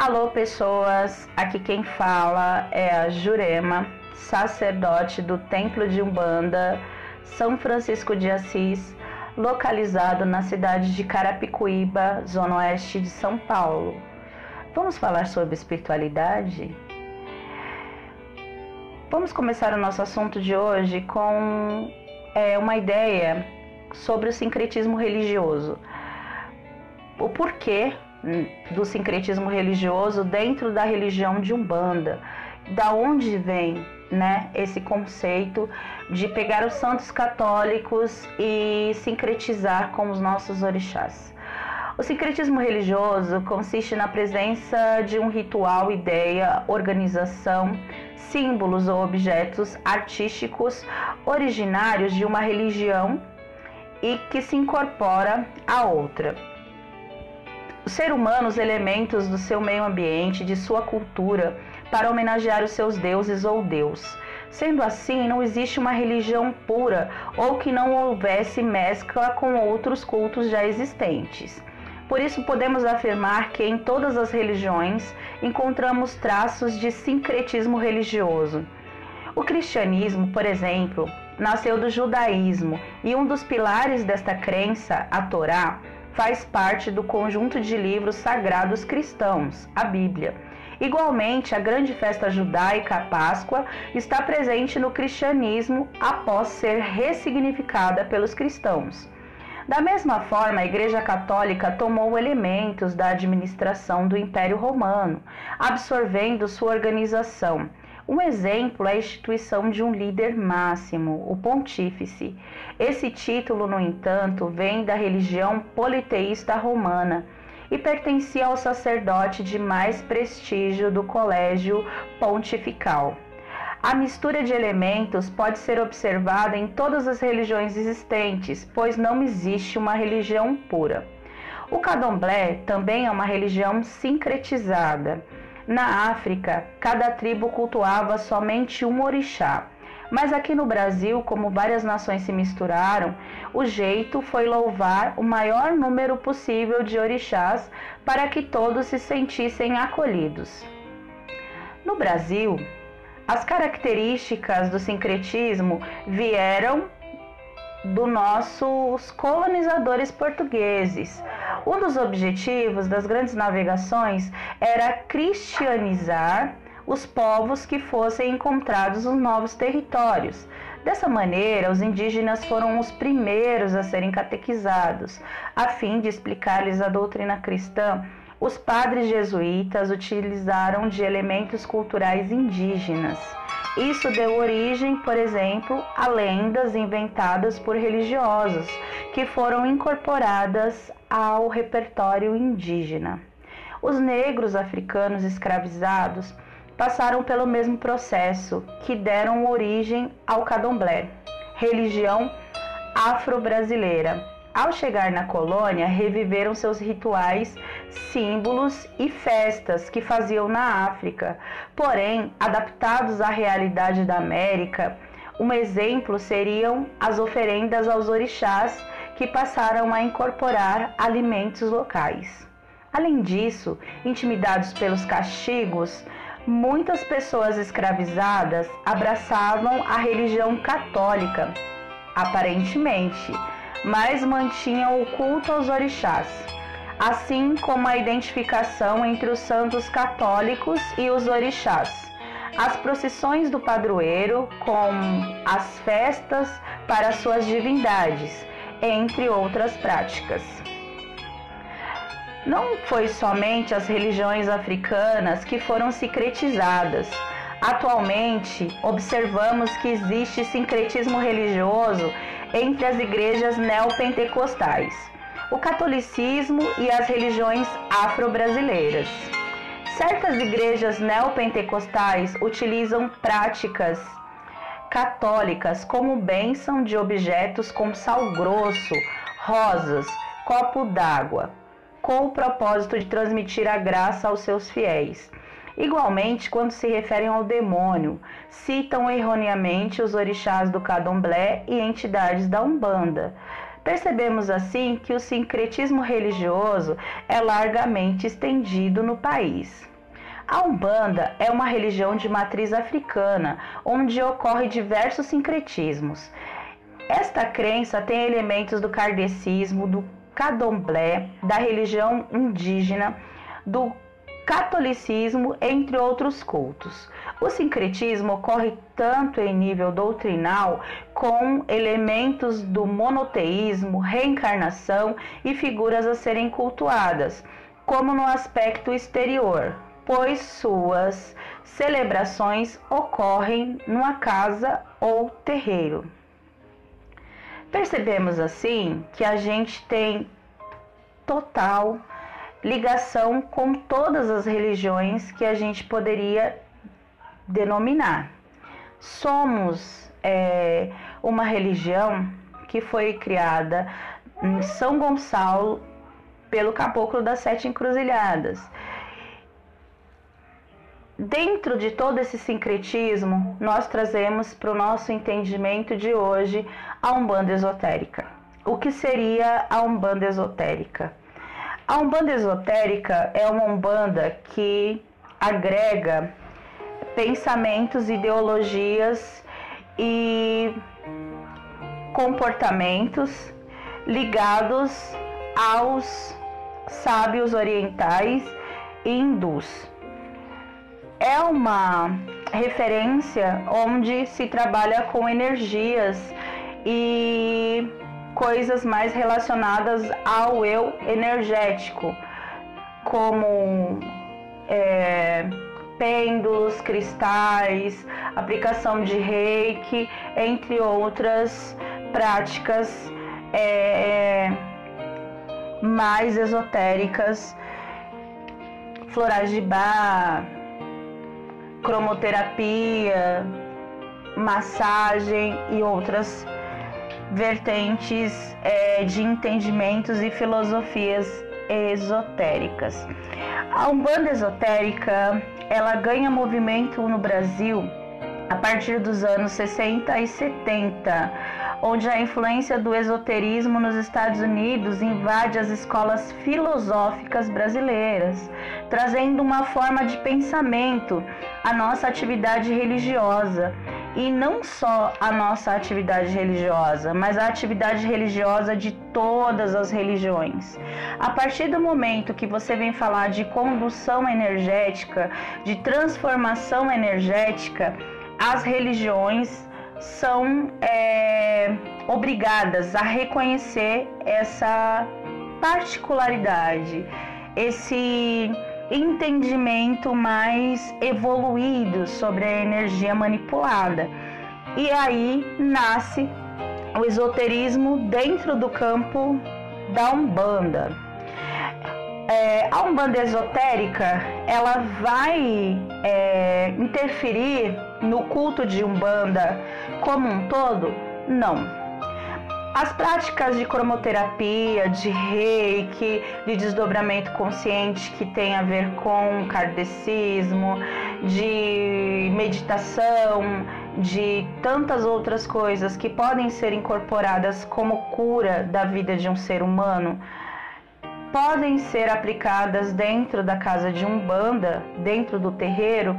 Alô, pessoas! Aqui quem fala é a Jurema, sacerdote do Templo de Umbanda, São Francisco de Assis, localizado na cidade de Carapicuíba, zona oeste de São Paulo. Vamos falar sobre espiritualidade? Vamos começar o nosso assunto de hoje com é, uma ideia sobre o sincretismo religioso. O porquê do sincretismo religioso dentro da religião de Umbanda. Da onde vem né, esse conceito de pegar os santos católicos e sincretizar com os nossos orixás? O sincretismo religioso consiste na presença de um ritual, ideia, organização, símbolos ou objetos artísticos originários de uma religião e que se incorpora a outra. O ser humano os elementos do seu meio ambiente, de sua cultura, para homenagear os seus deuses ou Deus. Sendo assim, não existe uma religião pura ou que não houvesse mescla com outros cultos já existentes. Por isso, podemos afirmar que em todas as religiões encontramos traços de sincretismo religioso. O cristianismo, por exemplo, nasceu do judaísmo e um dos pilares desta crença, a Torá, faz parte do conjunto de livros sagrados cristãos, a Bíblia. Igualmente, a grande festa judaica, a Páscoa, está presente no cristianismo após ser ressignificada pelos cristãos. Da mesma forma, a Igreja Católica tomou elementos da administração do Império Romano, absorvendo sua organização um exemplo é a instituição de um líder máximo, o pontífice. Esse título, no entanto, vem da religião politeísta romana e pertencia ao sacerdote de mais prestígio do colégio pontifical. A mistura de elementos pode ser observada em todas as religiões existentes, pois não existe uma religião pura. O candomblé também é uma religião sincretizada. Na África, cada tribo cultuava somente um orixá. Mas aqui no Brasil, como várias nações se misturaram, o jeito foi louvar o maior número possível de orixás para que todos se sentissem acolhidos. No Brasil, as características do sincretismo vieram dos nossos colonizadores portugueses. Um dos objetivos das grandes navegações era cristianizar os povos que fossem encontrados nos novos territórios. Dessa maneira, os indígenas foram os primeiros a serem catequizados, a fim de explicar-lhes a doutrina cristã. Os padres jesuítas utilizaram de elementos culturais indígenas. Isso deu origem, por exemplo, a lendas inventadas por religiosos, que foram incorporadas ao repertório indígena. Os negros africanos escravizados passaram pelo mesmo processo que deram origem ao candomblé, religião afro-brasileira, ao chegar na colônia, reviveram seus rituais, símbolos e festas que faziam na África, porém adaptados à realidade da América. Um exemplo seriam as oferendas aos orixás que passaram a incorporar alimentos locais. Além disso, intimidados pelos castigos, muitas pessoas escravizadas abraçavam a religião católica, aparentemente mas mantinham o culto aos orixás, assim como a identificação entre os santos católicos e os orixás. As procissões do padroeiro, com as festas para suas divindades, entre outras práticas. Não foi somente as religiões africanas que foram secretizadas. Atualmente, observamos que existe sincretismo religioso entre as igrejas neopentecostais, o catolicismo e as religiões afro-brasileiras. Certas igrejas neopentecostais utilizam práticas católicas como bênção de objetos com sal grosso, rosas, copo d'água, com o propósito de transmitir a graça aos seus fiéis. Igualmente, quando se referem ao demônio, citam erroneamente os orixás do Cadomblé e entidades da Umbanda. Percebemos assim que o sincretismo religioso é largamente estendido no país. A Umbanda é uma religião de matriz africana, onde ocorre diversos sincretismos. Esta crença tem elementos do kardecismo, do candomblé, da religião indígena, do catolicismo, entre outros cultos. O sincretismo ocorre tanto em nível doutrinal, com elementos do monoteísmo, reencarnação e figuras a serem cultuadas, como no aspecto exterior, pois suas celebrações ocorrem numa casa ou terreiro. Percebemos assim que a gente tem total ligação com todas as religiões que a gente poderia denominar. Somos é, uma religião que foi criada em São Gonçalo pelo Caboclo das Sete Encruzilhadas Dentro de todo esse sincretismo, nós trazemos para o nosso entendimento de hoje a Umbanda Esotérica. O que seria a Umbanda Esotérica? A Umbanda Esotérica é uma Umbanda que agrega pensamentos, ideologias e comportamentos ligados aos sábios orientais e hindus. É uma referência onde se trabalha com energias e coisas mais relacionadas ao eu energético, como é, pêndulos, cristais, aplicação de reiki, entre outras práticas é, mais esotéricas, florais de bar cromoterapia, massagem e outras vertentes é, de entendimentos e filosofias esotéricas. A Umbanda esotérica ela ganha movimento no Brasil a partir dos anos 60 e 70, onde a influência do esoterismo nos Estados Unidos invade as escolas filosóficas brasileiras, trazendo uma forma de pensamento à nossa atividade religiosa. E não só a nossa atividade religiosa, mas a atividade religiosa de todas as religiões. A partir do momento que você vem falar de condução energética, de transformação energética, as religiões são é, obrigadas a reconhecer essa particularidade, esse entendimento mais evoluído sobre a energia manipulada. E aí nasce o esoterismo dentro do campo da Umbanda. É, a Umbanda esotérica ela vai é, interferir no culto de Umbanda como um todo? Não. As práticas de cromoterapia, de reiki, de desdobramento consciente que tem a ver com kardecismo, de meditação, de tantas outras coisas que podem ser incorporadas como cura da vida de um ser humano, podem ser aplicadas dentro da casa de Umbanda, dentro do terreiro,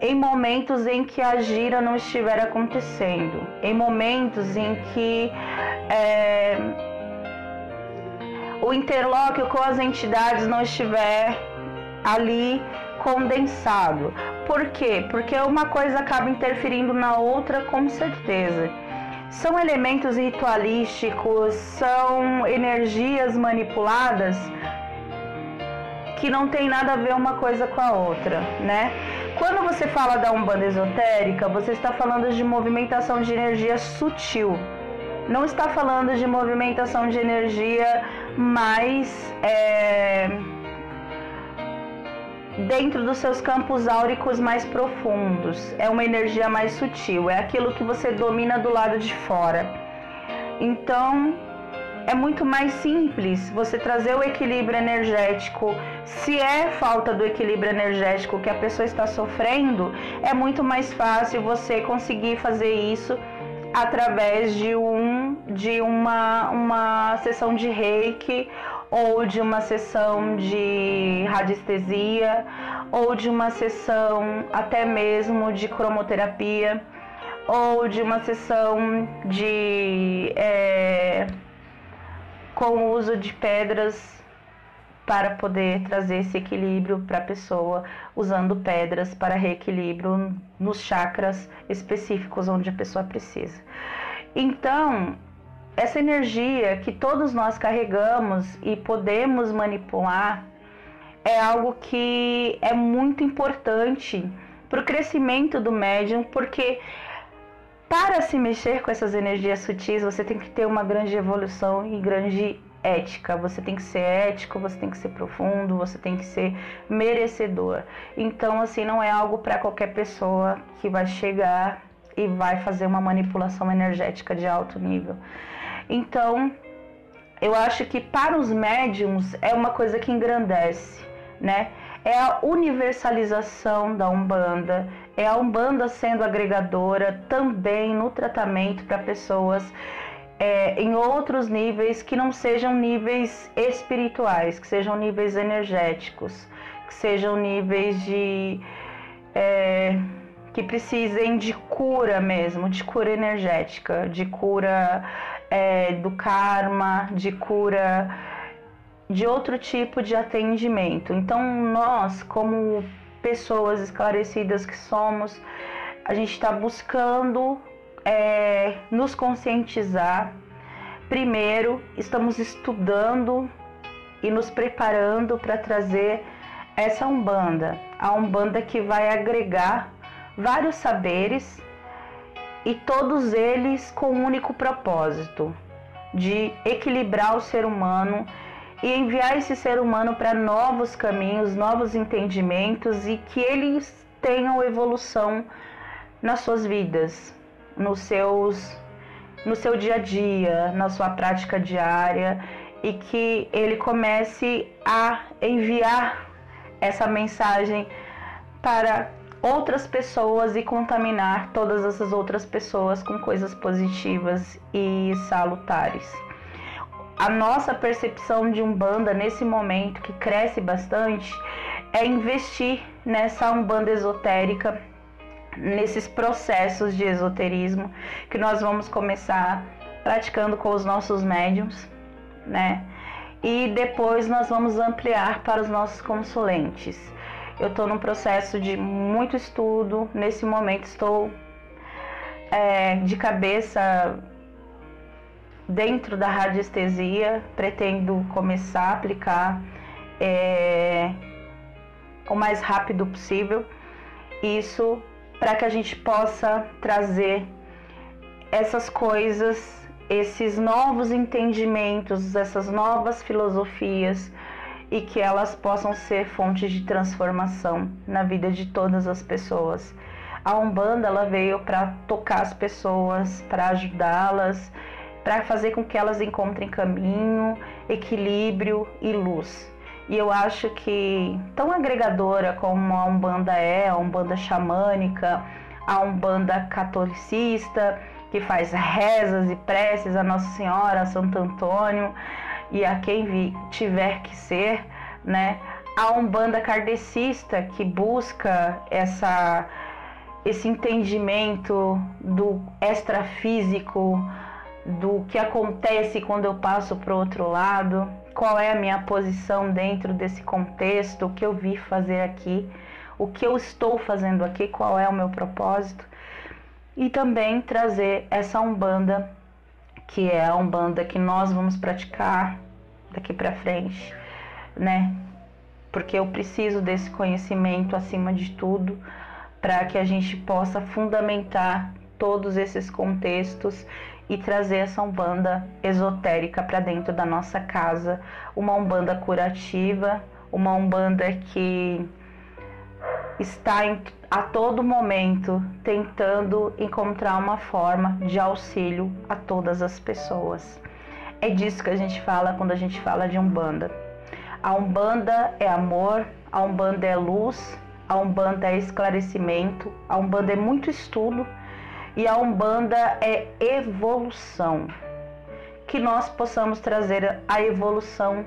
em momentos em que a gira não estiver acontecendo, em momentos em que é, o interlóquio com as entidades não estiver ali condensado. Por quê? Porque uma coisa acaba interferindo na outra com certeza. São elementos ritualísticos, são energias manipuladas que não tem nada a ver uma coisa com a outra, né? Quando você fala da Umbanda esotérica, você está falando de movimentação de energia sutil. Não está falando de movimentação de energia mais é, dentro dos seus campos áuricos mais profundos. É uma energia mais sutil, é aquilo que você domina do lado de fora. Então, é muito mais simples você trazer o equilíbrio energético. Se é falta do equilíbrio energético que a pessoa está sofrendo, é muito mais fácil você conseguir fazer isso através de um de uma, uma sessão de reiki ou de uma sessão de radiestesia, ou de uma sessão até mesmo de cromoterapia, ou de uma sessão de é, com o uso de pedras para poder trazer esse equilíbrio para a pessoa, usando pedras para reequilíbrio nos chakras específicos onde a pessoa precisa. Então, essa energia que todos nós carregamos e podemos manipular é algo que é muito importante para o crescimento do médium, porque para se mexer com essas energias sutis, você tem que ter uma grande evolução e grande ética. Você tem que ser ético, você tem que ser profundo, você tem que ser merecedor. Então, assim, não é algo para qualquer pessoa que vai chegar e vai fazer uma manipulação energética de alto nível. Então, eu acho que para os médiums é uma coisa que engrandece, né? É a universalização da Umbanda, é a Umbanda sendo agregadora também no tratamento para pessoas é, em outros níveis que não sejam níveis espirituais, que sejam níveis energéticos, que sejam níveis de. É, que precisem de cura mesmo, de cura energética, de cura é, do karma, de cura de outro tipo de atendimento. Então, nós, como pessoas esclarecidas que somos, a gente está buscando é, nos conscientizar. Primeiro, estamos estudando e nos preparando para trazer essa Umbanda, a Umbanda que vai agregar vários saberes e todos eles com um único propósito de equilibrar o ser humano e enviar esse ser humano para novos caminhos, novos entendimentos e que eles tenham evolução nas suas vidas, nos seus no seu dia a dia, na sua prática diária e que ele comece a enviar essa mensagem para outras pessoas e contaminar todas essas outras pessoas com coisas positivas e salutares. A nossa percepção de Umbanda nesse momento que cresce bastante é investir nessa Umbanda esotérica nesses processos de esoterismo que nós vamos começar praticando com os nossos médiums, né? E depois nós vamos ampliar para os nossos consulentes. Eu estou num processo de muito estudo, nesse momento estou é, de cabeça dentro da radiestesia, pretendo começar a aplicar é, o mais rápido possível. Isso para que a gente possa trazer essas coisas, esses novos entendimentos, essas novas filosofias e que elas possam ser fontes de transformação na vida de todas as pessoas. A Umbanda ela veio para tocar as pessoas, para ajudá-las, para fazer com que elas encontrem caminho, equilíbrio e luz. E eu acho que tão agregadora como a Umbanda é, a Umbanda xamânica, a Umbanda catolicista, que faz rezas e preces a Nossa Senhora, a Santo Antônio e a quem tiver que ser, né? A Umbanda kardecista que busca essa esse entendimento do extrafísico, do que acontece quando eu passo para o outro lado, qual é a minha posição dentro desse contexto, o que eu vi fazer aqui, o que eu estou fazendo aqui, qual é o meu propósito. E também trazer essa Umbanda, que é a Umbanda que nós vamos praticar daqui para frente, né? Porque eu preciso desse conhecimento acima de tudo para que a gente possa fundamentar todos esses contextos e trazer essa umbanda esotérica para dentro da nossa casa, uma umbanda curativa, uma umbanda que está em, a todo momento tentando encontrar uma forma de auxílio a todas as pessoas. É disso que a gente fala quando a gente fala de umbanda. A umbanda é amor, a umbanda é luz, a umbanda é esclarecimento, a umbanda é muito estudo e a Umbanda é evolução. Que nós possamos trazer a evolução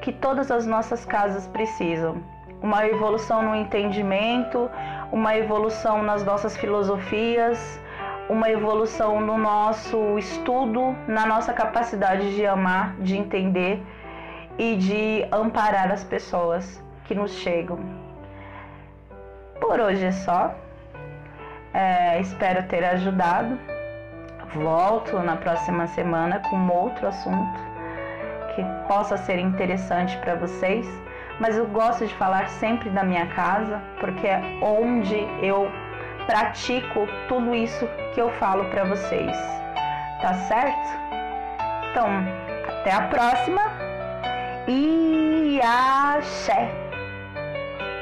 que todas as nossas casas precisam. Uma evolução no entendimento, uma evolução nas nossas filosofias, uma evolução no nosso estudo, na nossa capacidade de amar, de entender e de amparar as pessoas que nos chegam. Por hoje é só. É, espero ter ajudado. Volto na próxima semana com outro assunto que possa ser interessante para vocês. Mas eu gosto de falar sempre da minha casa, porque é onde eu pratico tudo isso que eu falo para vocês. Tá certo? Então, até a próxima e axé!